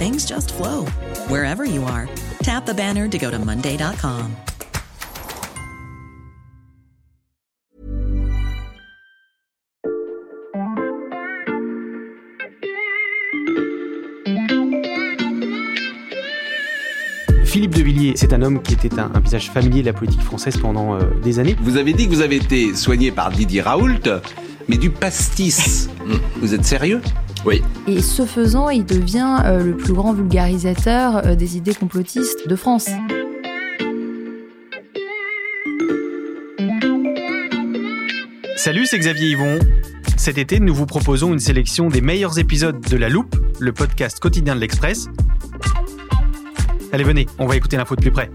things just flow wherever you are. Tap the banner to go to Monday.com. Philippe de Villiers, c'est un homme qui était un, un visage familier de la politique française pendant euh, des années. Vous avez dit que vous avez été soigné par Didier Raoult, mais du pastis. vous êtes sérieux? Oui. Et ce faisant, il devient euh, le plus grand vulgarisateur euh, des idées complotistes de France. Salut, c'est Xavier Yvon. Cet été, nous vous proposons une sélection des meilleurs épisodes de La Loupe, le podcast quotidien de l'Express. Allez, venez, on va écouter l'info de plus près.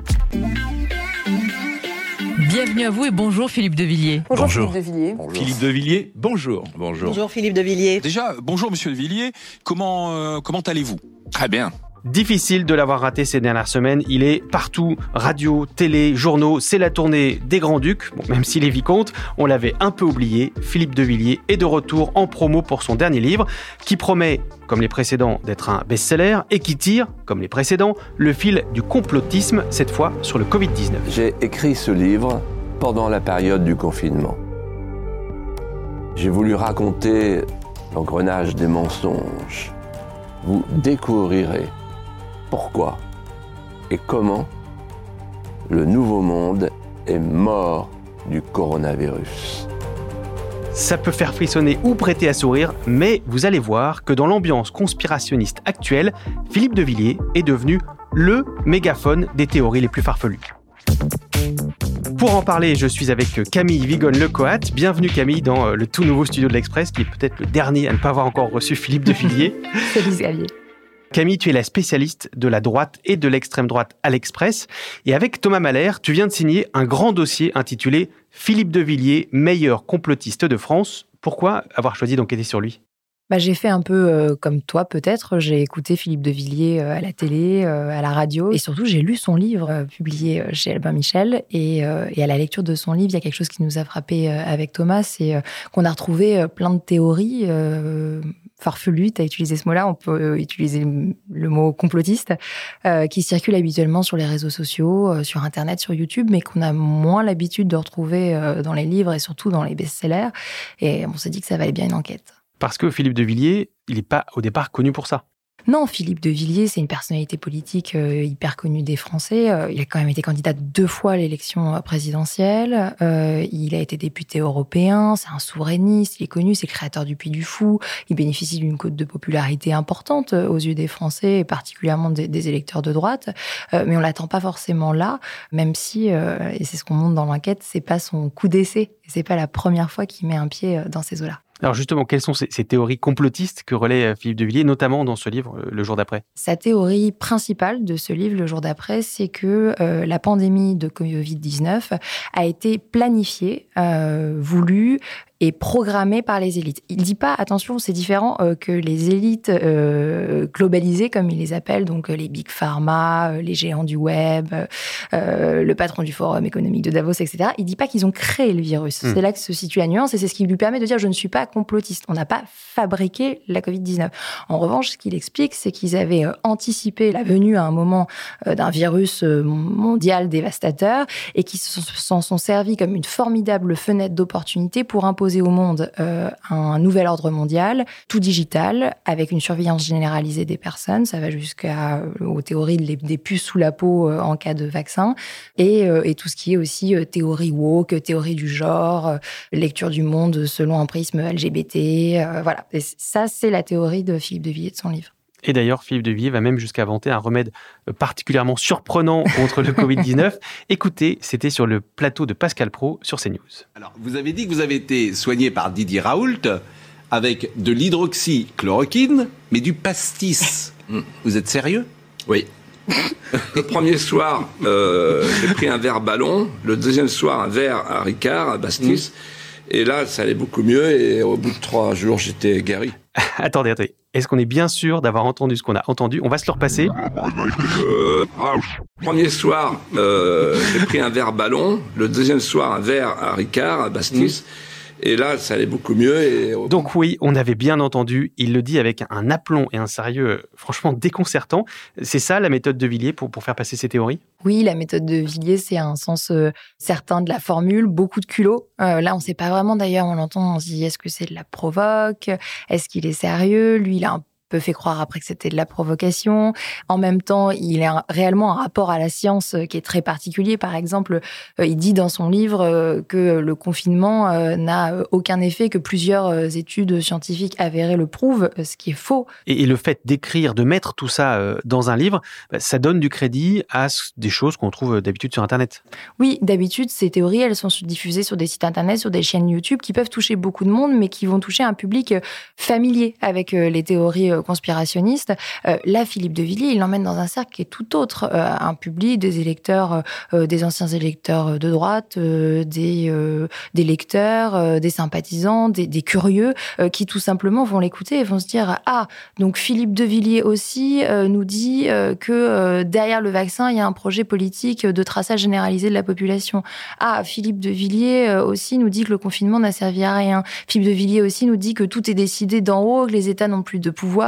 Bienvenue à vous et bonjour Philippe de Villiers. Bonjour, Bonjour. Philippe de Villiers. Philippe de Villiers, bonjour. Bonjour. Bonjour Philippe de Villiers. Déjà, bonjour Monsieur de Villiers. Comment euh, comment allez-vous? Très bien. Difficile de l'avoir raté ces dernières semaines. Il est partout, radio, télé, journaux. C'est la tournée des Grands-Ducs. Bon, même s'il est vicomte, on l'avait un peu oublié. Philippe de Villiers est de retour en promo pour son dernier livre, qui promet, comme les précédents, d'être un best-seller et qui tire, comme les précédents, le fil du complotisme, cette fois sur le Covid-19. J'ai écrit ce livre pendant la période du confinement. J'ai voulu raconter l'engrenage des mensonges. Vous découvrirez pourquoi et comment le nouveau monde est mort du coronavirus. Ça peut faire frissonner ou prêter à sourire, mais vous allez voir que dans l'ambiance conspirationniste actuelle, Philippe de Villiers est devenu le mégaphone des théories les plus farfelues. Pour en parler, je suis avec Camille Vigone-Lecoat. Bienvenue Camille dans euh, le tout nouveau studio de l'Express, qui est peut-être le dernier à ne pas avoir encore reçu Philippe de Villiers. Salut Xavier. Camille, tu es la spécialiste de la droite et de l'extrême droite à l'Express. Et avec Thomas Mahler, tu viens de signer un grand dossier intitulé Philippe de Villiers, meilleur complotiste de France. Pourquoi avoir choisi d'enquêter sur lui? Bah, j'ai fait un peu euh, comme toi peut-être. J'ai écouté Philippe de Villiers euh, à la télé, euh, à la radio. Et surtout, j'ai lu son livre publié chez Albin Michel. Et, et à la lecture de son livre, il y a quelque chose qui nous a frappé avec Thomas, c'est qu'on a retrouvé plein de théories farfelues. Tu as utilisé ce mot-là, on peut utiliser le- mot complotiste, qui circulent habituellement sur les réseaux sociaux, sur Internet, sur YouTube, mais qu'on a moins l'habitude de retrouver dans les livres et surtout dans les best-sellers. Et on s'est dit que ça valait bien une enquête. Parce que Philippe de Villiers, il n'est pas au départ connu pour ça. Non, Philippe de Villiers, c'est une personnalité politique euh, hyper connue des Français. Euh, il a quand même été candidat deux fois à l'élection euh, présidentielle. Il a été député européen. C'est un souverainiste. Il est connu. C'est créateur du Puy du Fou. Il bénéficie d'une cote de popularité importante aux yeux des Français et particulièrement des, électeurs de droite. Mais on l'attend pas forcément là, même si, et c'est ce qu'on montre dans l'enquête, c'est pas son coup d'essai. C'est pas la première fois qu'il met un pied dans ces eaux-là. Alors justement, quelles sont ces, théories complotistes que relaie euh, Philippe de Villiers, notamment dans ce livre, euh, Le jour d'après? Sa théorie principale de ce livre, le jour d'après, c'est que euh, la pandémie de Covid-19 a été planifiée, voulue et programmée par les élites. Il dit pas, attention, c'est différent euh, que les élites euh, globalisées, comme il les appelle, donc euh, les big pharma, les géants du web, euh, le patron du forum économique de Davos, etc. Il dit pas qu'ils ont créé le virus. Mm. C'est là que se situe la nuance et c'est ce qui lui permet de dire je ne suis pas complotiste. On n'a pas fabriqué la Covid-19. En revanche, ce qu'il explique, c'est qu'ils avaient anticipé la venue à un moment d'un virus mondial dévastateur et qu'ils se- s'en sont servis comme une formidable fenêtre d'opportunité pour imposer au monde un nouvel ordre mondial, tout digital, avec une surveillance généralisée des personnes. Ça va jusqu'aux théories des puces sous la peau en cas de vaccin, et, tout ce qui est aussi théorie woke, théorie du genre, lecture du monde selon un prisme LGBT. voilà. Ça, c'est la théorie de Philippe de Villiers de son livre. Et d'ailleurs, Philippe de Villiers va même jusqu'à inventer un remède euh, particulièrement surprenant contre le Covid-19. Écoutez, c'était sur le plateau de Pascal Pro sur CNews. Alors, vous avez dit que vous avez été soigné par Didier Raoult avec de l'hydroxychloroquine, mais du pastis. vous êtes sérieux? Oui. Le premier soir, euh, j'ai pris un verre ballon. Le deuxième soir, un verre à Ricard, à Bastis. Et là, ça allait beaucoup mieux. Et au bout de trois jours, j'étais guéri. attendez, attendez. Est-ce qu'on est bien sûr d'avoir entendu ce qu'on a entendu? On va se le repasser. Euh, premier soir, euh, j'ai pris un verre ballon. Le deuxième soir, un verre à Ricard, à Bastis. Et là, ça allait beaucoup mieux. Et... Donc oui, on avait bien entendu. Il le dit avec un aplomb et un sérieux euh, franchement déconcertant. C'est ça la méthode de Villiers pour, pour faire passer ses théories? Oui, la méthode de Villiers, c'est un sens euh, certain de la formule, beaucoup de culot. Euh, là, on ne sait pas vraiment d'ailleurs, on l'entend, on se dit est-ce que c'est de la provoque? Est-ce qu'il est sérieux? Lui, il a un peu fait croire après que c'était de la provocation. En même temps, il a réellement un rapport à la science euh, qui est très particulier. Par exemple, euh, il dit dans son livre euh, que le confinement n'a aucun effet, que plusieurs études scientifiques avérées le prouvent, ce qui est faux. Et, le fait d'écrire, de mettre tout ça dans un livre, bah, ça donne du crédit à des choses qu'on trouve d'habitude sur Internet. Oui, d'habitude, ces théories, elles sont diffusées sur des sites Internet, sur des chaînes YouTube qui peuvent toucher beaucoup de monde, mais qui vont toucher un public familier avec les théories conspirationniste. Euh, là, Philippe de Villiers, il l'emmène dans un cercle qui est tout autre, euh, un public, des électeurs, euh, des anciens électeurs de droite, des, des lecteurs, des sympathisants, des, curieux, qui tout simplement vont l'écouter et vont se dire ah donc Philippe de Villiers aussi nous dit que derrière le vaccin il y a un projet politique de traçage généralisé de la population. Ah Philippe de Villiers aussi nous dit que le confinement n'a servi à rien. Philippe de Villiers aussi nous dit que tout est décidé d'en haut, que les États n'ont plus de pouvoir,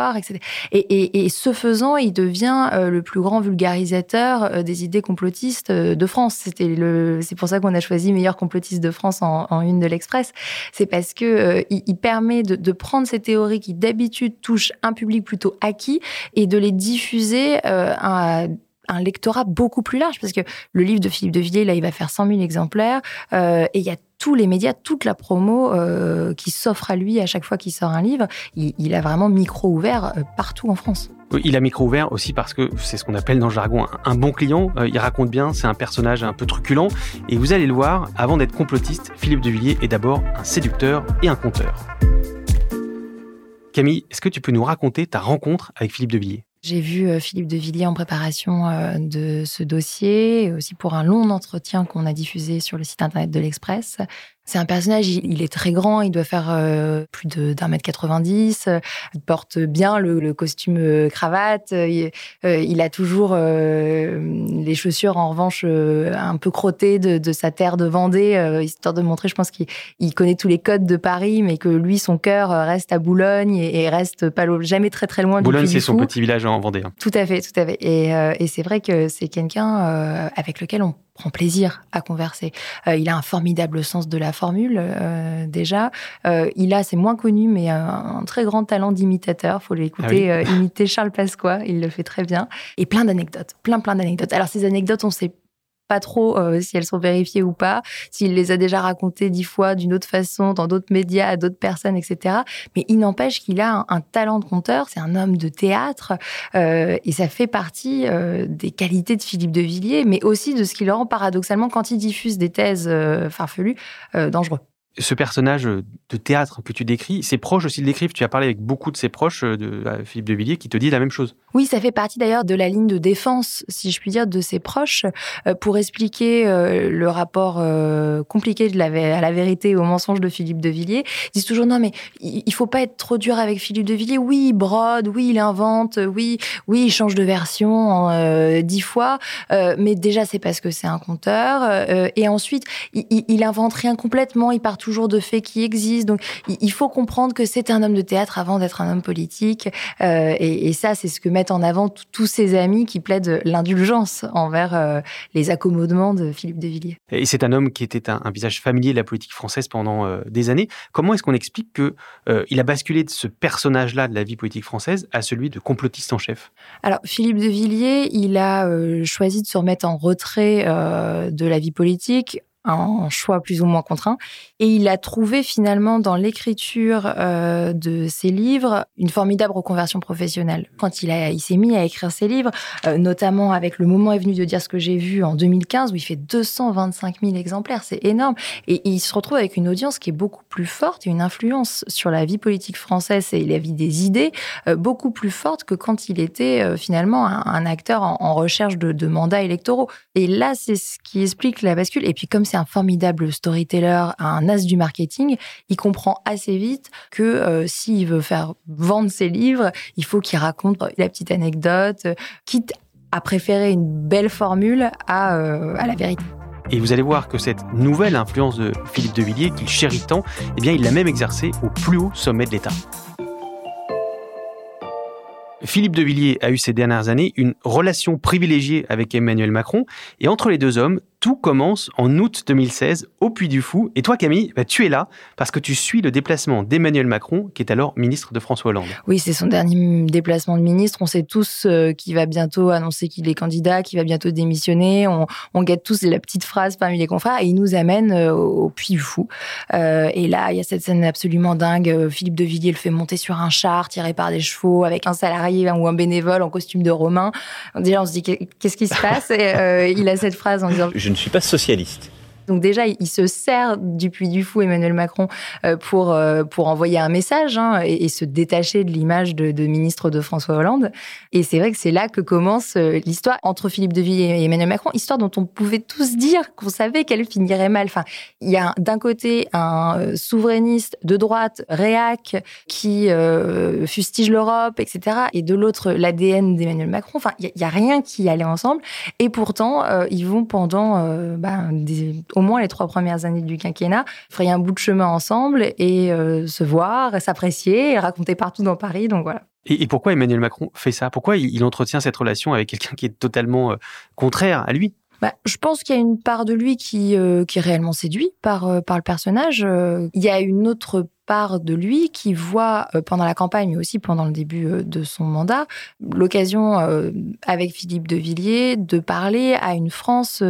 et, ce faisant, il devient euh, le plus grand vulgarisateur euh, des idées complotistes euh, de France. C'était c'est pour ça qu'on a choisi meilleur complotiste de France en, une de l'Express. C'est parce que il, permet de, prendre ces théories qui d'habitude touchent un public plutôt acquis et de les diffuser à un lectorat beaucoup plus large parce que le livre de Philippe de Villiers, là, il va faire 100 000 exemplaires et il y a tous les médias, toute la promo euh, qui s'offre à lui à chaque fois qu'il sort un livre. Il, a vraiment micro ouvert euh, partout en France. Il a micro ouvert aussi parce que c'est ce qu'on appelle dans le jargon un, bon client. Euh, il raconte bien, c'est un personnage un peu truculent. Et vous allez le voir, avant d'être complotiste, Philippe de Villiers est d'abord un séducteur et un conteur. Camille, est-ce que tu peux nous raconter ta rencontre avec Philippe de Villiers? J'ai vu euh, Philippe de Villiers en préparation euh, de ce dossier, aussi pour un long entretien qu'on a diffusé sur le site internet de l'Express. C'est un personnage, il, est très grand, il doit faire euh, plus d'un mètre 90, il porte bien le, costume euh, cravate, euh, il, a toujours les chaussures en revanche un peu crottées de, sa terre de Vendée, histoire de montrer, je pense qu'il connaît tous les codes de Paris, mais que lui, son cœur reste à Boulogne et, reste pas jamais très très loin Boulogne, c'est son petit village en Vendée. Hein. Tout à fait, tout à fait. Et, et c'est vrai que c'est quelqu'un avec lequel on prend plaisir à converser. Euh, il a un formidable sens de la formule euh, déjà. Euh, il a, c'est moins connu, mais un, très grand talent d'imitateur. Faut l'écouter ah imiter Charles Pasqua. Il le fait très bien. Et plein d'anecdotes, plein plein d'anecdotes. Alors ces anecdotes, on sait pas trop euh, si elles sont vérifiées ou pas, s'il les a déjà racontées dix fois d'une autre façon, dans d'autres médias, à d'autres personnes, etc. Mais il n'empêche qu'il a un, talent de conteur, c'est un homme de théâtre, euh, et ça fait partie euh, des qualités de Philippe de Villiers, mais aussi de ce qui le rend paradoxalement, quand il diffuse des thèses farfelues, dangereux ce personnage de théâtre que tu décris, ses proches aussi le décrivent. Tu as parlé avec beaucoup de ses proches, euh, de Philippe de Villiers, qui te dit la même chose. Oui, ça fait partie d'ailleurs de la ligne de défense, si je puis dire, de ses proches, euh, pour expliquer euh, le rapport compliqué à la vérité et au mensonge de Philippe de Villiers. Ils disent toujours non, mais il faut pas être trop dur avec Philippe de Villiers. Oui, il brode, oui, il invente, oui, oui, il change de version dix fois, mais déjà c'est parce que c'est un conteur. et ensuite, il, invente rien complètement. Il part de faits qui existent. Donc, il faut comprendre que c'est un homme de théâtre avant d'être un homme politique. Euh, et, ça, c'est ce que mettent en avant tous ses amis qui plaident l'indulgence envers euh, les accommodements de Philippe de Villiers. Et c'est un homme qui était un, visage familier de la politique française pendant euh, des années. Comment est-ce qu'on explique que il a basculé de ce personnage-là de la vie politique française à celui de complotiste en chef? Alors, Philippe de Villiers, il a choisi de se remettre en retrait de la vie politique un choix plus ou moins contraint. Et il a trouvé finalement dans l'écriture euh, de ses livres une formidable reconversion professionnelle. Quand il, il s'est mis à écrire ses livres, euh, notamment avec Le moment est venu de dire ce que j'ai vu en 2015, où il fait 225 000 exemplaires, c'est énorme. Et, il se retrouve avec une audience qui est beaucoup plus forte et une influence sur la vie politique française et la vie des idées euh, beaucoup plus forte que quand il était finalement un, acteur en, recherche de, de mandats électoraux. Et là, c'est ce qui explique la bascule. Et puis comme c'est un formidable storyteller, un as du marketing, il comprend assez vite que euh, s'il veut faire vendre ses livres, il faut qu'il raconte la petite anecdote, quitte à préférer une belle formule à, euh, à la vérité. Et vous allez voir que cette nouvelle influence de Philippe de Villiers, qu'il chérit tant, eh bien, il l'a même exercée au plus haut sommet de l'État. Philippe de Villiers a eu ces dernières années une relation privilégiée avec Emmanuel Macron, et entre les deux hommes, tout commence en août 2016 au Puy du Fou. Et toi, Camille, bah, tu es là parce que tu suis le déplacement d'Emmanuel Macron, qui est alors ministre de François Hollande. Oui, c'est son dernier déplacement de ministre. On sait tous euh, qu'il va bientôt annoncer qu'il est candidat, qu'il va bientôt démissionner. On, on guette tous la petite phrase parmi les confrères et il nous amène euh, au Puy du Fou. Euh, et là, il y a cette scène absolument dingue. Philippe de Villiers le fait monter sur un char tiré par des chevaux avec un salarié ou un bénévole en costume de romain. Déjà, on se dit qu'est-ce qui se passe? Et, Il a cette phrase en disant je ne suis pas socialiste. Donc déjà, il se sert du Puy du Fou, Emmanuel Macron, euh, pour, euh, pour envoyer un message hein, et, se détacher de l'image de, ministre de François Hollande. Et c'est vrai que c'est là que commence euh, l'histoire entre Philippe de Villiers et Emmanuel Macron, histoire dont on pouvait tous dire qu'on savait qu'elle finirait mal. Enfin, il y a d'un côté un souverainiste de droite, réac, qui fustige l'Europe, etc. Et de l'autre, l'ADN d'Emmanuel Macron. Enfin, il n'y a, rien qui allait ensemble. Et pourtant, ils vont pendant bah, des au moins les trois premières années du quinquennat, frayer un bout de chemin ensemble et euh, se voir, s'apprécier, et raconter partout dans Paris. Donc voilà. Et, pourquoi Emmanuel Macron fait ça? Pourquoi il, entretient cette relation avec quelqu'un qui est totalement euh, contraire à lui? Bah, je pense qu'il y a une part de lui qui, euh, qui est réellement séduit par, par le personnage. il y a une autre part de lui qui voit pendant la campagne, mais aussi pendant le début de son mandat, l'occasion avec Philippe de Villiers de parler à une France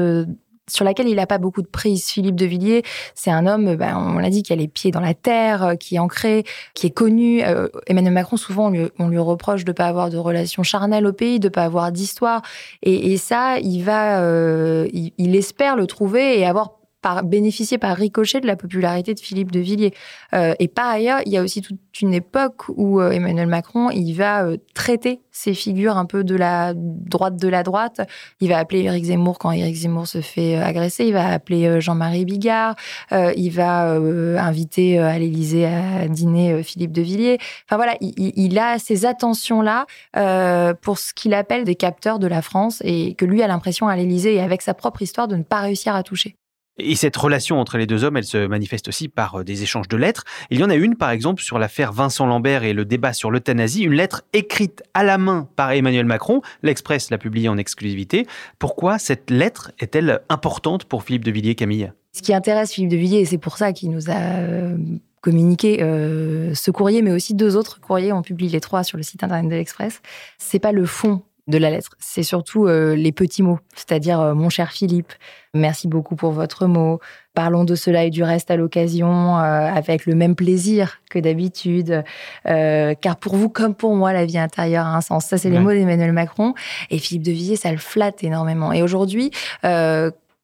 sur laquelle il n'a pas beaucoup de prise. Philippe de Villiers, c'est un homme, ben, on l'a dit, qui a les pieds dans la terre, euh, qui est ancré, qui est connu. Euh, Emmanuel Macron, souvent, on lui, reproche de ne pas avoir de relations charnelles au pays, de ne pas avoir d'histoire. Et, ça, il va, euh, il, espère le trouver et avoir par, bénéficier par ricochet de la popularité de Philippe de Villiers. et par ailleurs, il y a aussi toute une époque où Emmanuel Macron, il va traiter ces figures un peu de la droite de la droite. Il va appeler Éric Zemmour quand Éric Zemmour se fait euh, agresser. Il va appeler euh, Jean-Marie Bigard. Euh, il va inviter à l'Élysée à dîner Philippe de Villiers. Enfin voilà, il, a ces attentions-là pour ce qu'il appelle des capteurs de la France et que lui a l'impression à l'Élysée et avec sa propre histoire de ne pas réussir à toucher. Et cette relation entre les deux hommes, elle se manifeste aussi par euh, des échanges de lettres. Il y en a une, par exemple, sur l'affaire Vincent Lambert et le débat sur l'euthanasie, une lettre écrite à la main par Emmanuel Macron. L'Express l'a publiée en exclusivité. Pourquoi cette lettre est-elle importante pour Philippe de Villiers, Camille? Ce qui intéresse Philippe de Villiers, et c'est pour ça qu'il nous a euh, communiqué euh, ce courrier, mais aussi deux autres courriers, on publie les trois sur le site internet de l'Express, c'est pas le fond de la lettre. C'est surtout euh, les petits mots, c'est-à-dire euh, mon cher Philippe, merci beaucoup pour votre mot. Parlons de cela et du reste à l'occasion, euh, avec le même plaisir que d'habitude, car pour vous comme pour moi, la vie intérieure a un sens. Ça, c'est les mots d'Emmanuel Macron. Et Philippe de Villiers, ça le flatte énormément. Et aujourd'hui,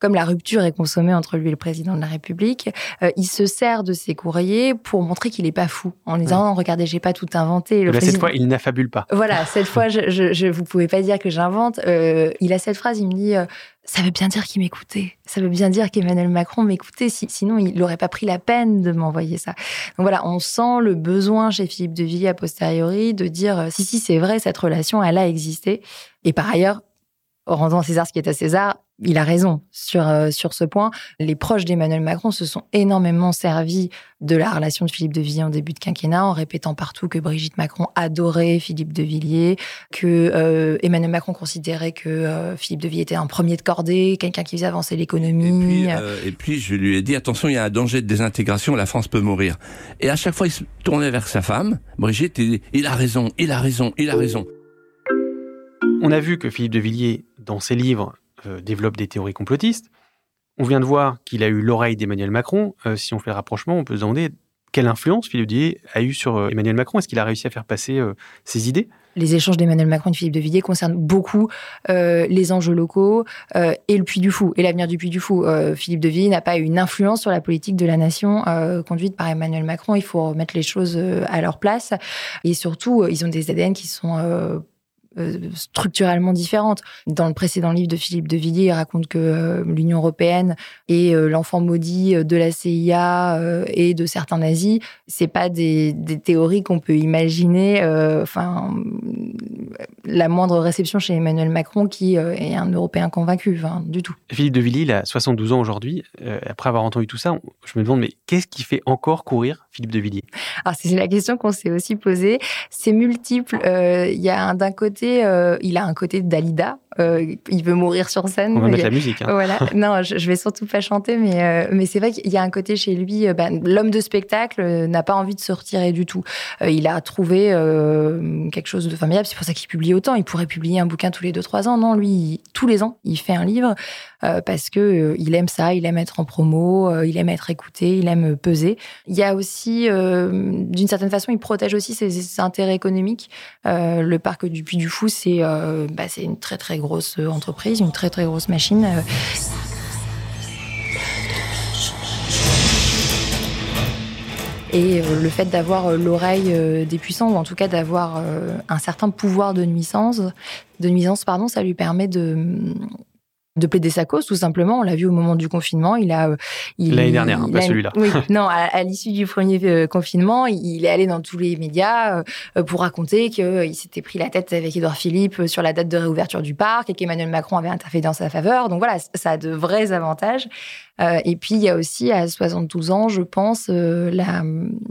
comme la rupture est consommée entre lui et le président de la République, euh, il se sert de ses courriers pour montrer qu'il n'est pas fou, en disant regardez, j'ai pas tout inventé. Le Cette fois, il n'affabule pas. Voilà, cette fois, je, je, vous pouvez pas dire que j'invente. Euh, il a cette phrase, il me dit. Euh, ça veut bien dire qu'il m'écoutait. Ça veut bien dire qu'Emmanuel Macron m'écoutait. sinon, il n'aurait pas pris la peine de m'envoyer ça. Donc voilà, on sent le besoin chez Philippe de Villiers a posteriori de dire si, si, c'est vrai, cette relation, elle a existé. Et par ailleurs, rendons à César ce qui est à César, il a raison sur, euh, sur ce point. Les proches d'Emmanuel Macron se sont énormément servis de la relation de Philippe de Villiers en début de quinquennat, en répétant partout que Brigitte Macron adorait Philippe de Villiers, que euh, Emmanuel Macron considérait que euh, Philippe de Villiers était un premier de cordée, quelqu'un qui faisait avancer l'économie. Et, puis, je lui ai dit, attention, il y a un danger de désintégration, la France peut mourir. Et à chaque fois, il se tournait vers sa femme, Brigitte, et il a raison, il a raison, il a raison. On a vu que Philippe de Villiers, dans ses livres, euh, développe des théories complotistes. On vient de voir qu'il a eu l'oreille d'Emmanuel Macron. Euh, si on fait le rapprochement, on peut se demander quelle influence Philippe de Villiers a eu sur euh, Emmanuel Macron. Est-ce qu'il a réussi à faire passer ses idées? Les échanges d'Emmanuel Macron et de Philippe de Villiers concernent beaucoup les enjeux locaux et le Puy du Fou et l'avenir du Puy du Fou. Philippe de Villiers n'a pas eu une influence sur la politique de la nation conduite par Emmanuel Macron. Il faut remettre les choses à leur place et surtout, ils ont des ADN qui sont euh, structurellement différentes. Dans le précédent livre de Philippe de Villiers, il raconte que euh, l'Union européenne est euh, l'enfant maudit de la CIA et de certains nazis. C'est pas des, des théories qu'on peut imaginer. Enfin, la moindre réception chez Emmanuel Macron, qui est un Européen convaincu, du tout. Philippe de Villiers, il a 72 ans aujourd'hui. après avoir entendu tout ça, je me demande, mais qu'est-ce qui fait encore courir Philippe de Villiers? Alors, c'est la question qu'on s'est aussi posée. C'est multiple. Il y a d'un côté euh, il a un côté Dalida. Euh, il veut mourir sur scène. On va mettre la musique. Hein. Voilà. non, je, vais surtout pas chanter, mais euh, mais c'est vrai qu'il y a un côté chez lui. Bah, l'homme de spectacle n'a pas envie de se retirer du tout. il a trouvé quelque chose de formidable. C'est pour ça qu'il publie autant. Il pourrait publier un bouquin tous les deux trois ans. Non, lui, tous les ans, il fait un livre parce que il aime ça. Il aime être en promo. il aime être écouté. Il aime peser. Il y a aussi, d'une certaine façon, il protège aussi ses, ses intérêts économiques. le parc du Puy du C'est euh, bah, une très très grosse entreprise, une très très grosse machine. Euh. Et euh, le fait d'avoir l'oreille des puissants, ou en tout cas d'avoir un certain pouvoir de nuisance, de nuisance pardon, ça lui permet de, de plaider sa cause, tout simplement. On l'a vu au moment du confinement. Il a, l'année dernière, hein, pas celui-là. Oui, non, à, l'issue du premier euh, confinement, il est allé dans tous les médias euh, pour raconter qu'il s'était pris la tête avec Édouard Philippe sur la date de réouverture du parc et qu'Emmanuel Macron avait interféré dans sa faveur. Donc voilà, ça a de vrais avantages. Euh, et puis, il y a aussi, à 72 ans, je pense, euh, la,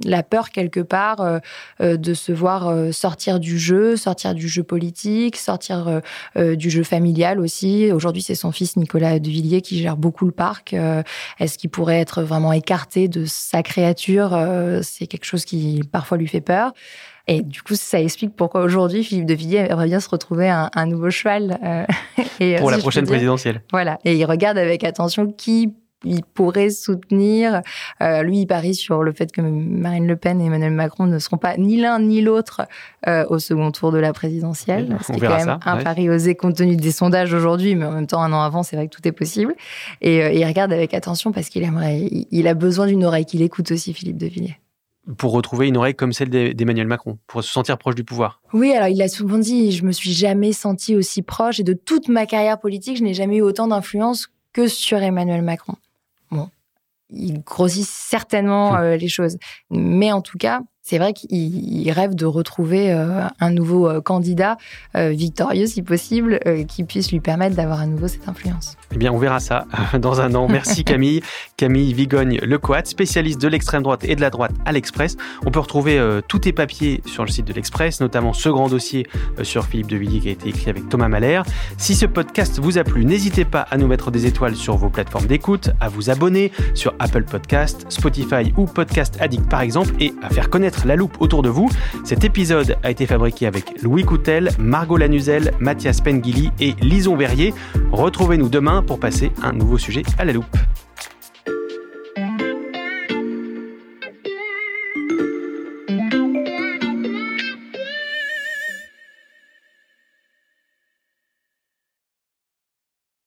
la, peur quelque part euh, de se voir sortir du jeu, sortir du jeu politique, sortir du jeu familial aussi. Aujourd'hui, c'est son fils Nicolas de Villiers qui gère beaucoup le parc. Est-ce qu'il pourrait être vraiment écarté de sa créature C'est quelque chose qui parfois lui fait peur. Et du coup, ça explique pourquoi aujourd'hui, Philippe de Villiers aimerait bien se retrouver un, un nouveau cheval. et, Pour la prochaine présidentielle. Voilà. Et il regarde avec attention qui il pourrait soutenir. Euh, lui, il parie sur le fait que Marine Le Pen et Emmanuel Macron ne seront pas ni l'un ni l'autre euh, au second tour de la présidentielle. C'est quand même un pari osé compte tenu des sondages aujourd'hui, mais en même temps, un an avant, c'est vrai que tout est possible. Et, euh, il regarde avec attention parce qu'il aimerait, il, a besoin d'une oreille qu'il écoute aussi, Philippe de Villiers pour retrouver une oreille comme celle d'Emmanuel Macron, pour se sentir proche du pouvoir. Oui, alors il a souvent dit, je me suis jamais senti aussi proche et de toute ma carrière politique, je n'ai jamais eu autant d'influence que sur Emmanuel Macron il grossit certainement euh, les choses. Mais en tout cas, c'est vrai qu'il rêve de retrouver euh, un nouveau euh, candidat victorieux, si possible, qui puisse lui permettre d'avoir à nouveau cette influence. Eh bien, on verra ça dans un an. Merci Camille. Camille Vigogne Lecoat, spécialiste de l'extrême droite et de la droite à l'Express. On peut retrouver tous tes papiers sur le site de l'Express, notamment ce grand dossier sur Philippe de Villiers qui a été écrit avec Thomas Mahler. Si ce podcast vous a plu, n'hésitez pas à nous mettre des étoiles sur vos plateformes d'écoute, à vous abonner sur Apple Podcast, Spotify ou Podcast Addict par exemple, et à faire connaître la loupe autour de vous. Cet épisode a été fabriqué avec Louis Coutel, Margot Lanuzel, Mathias Pengili et Lison Verrier. Retrouvez-nous demain pour passer un nouveau sujet à la loupe.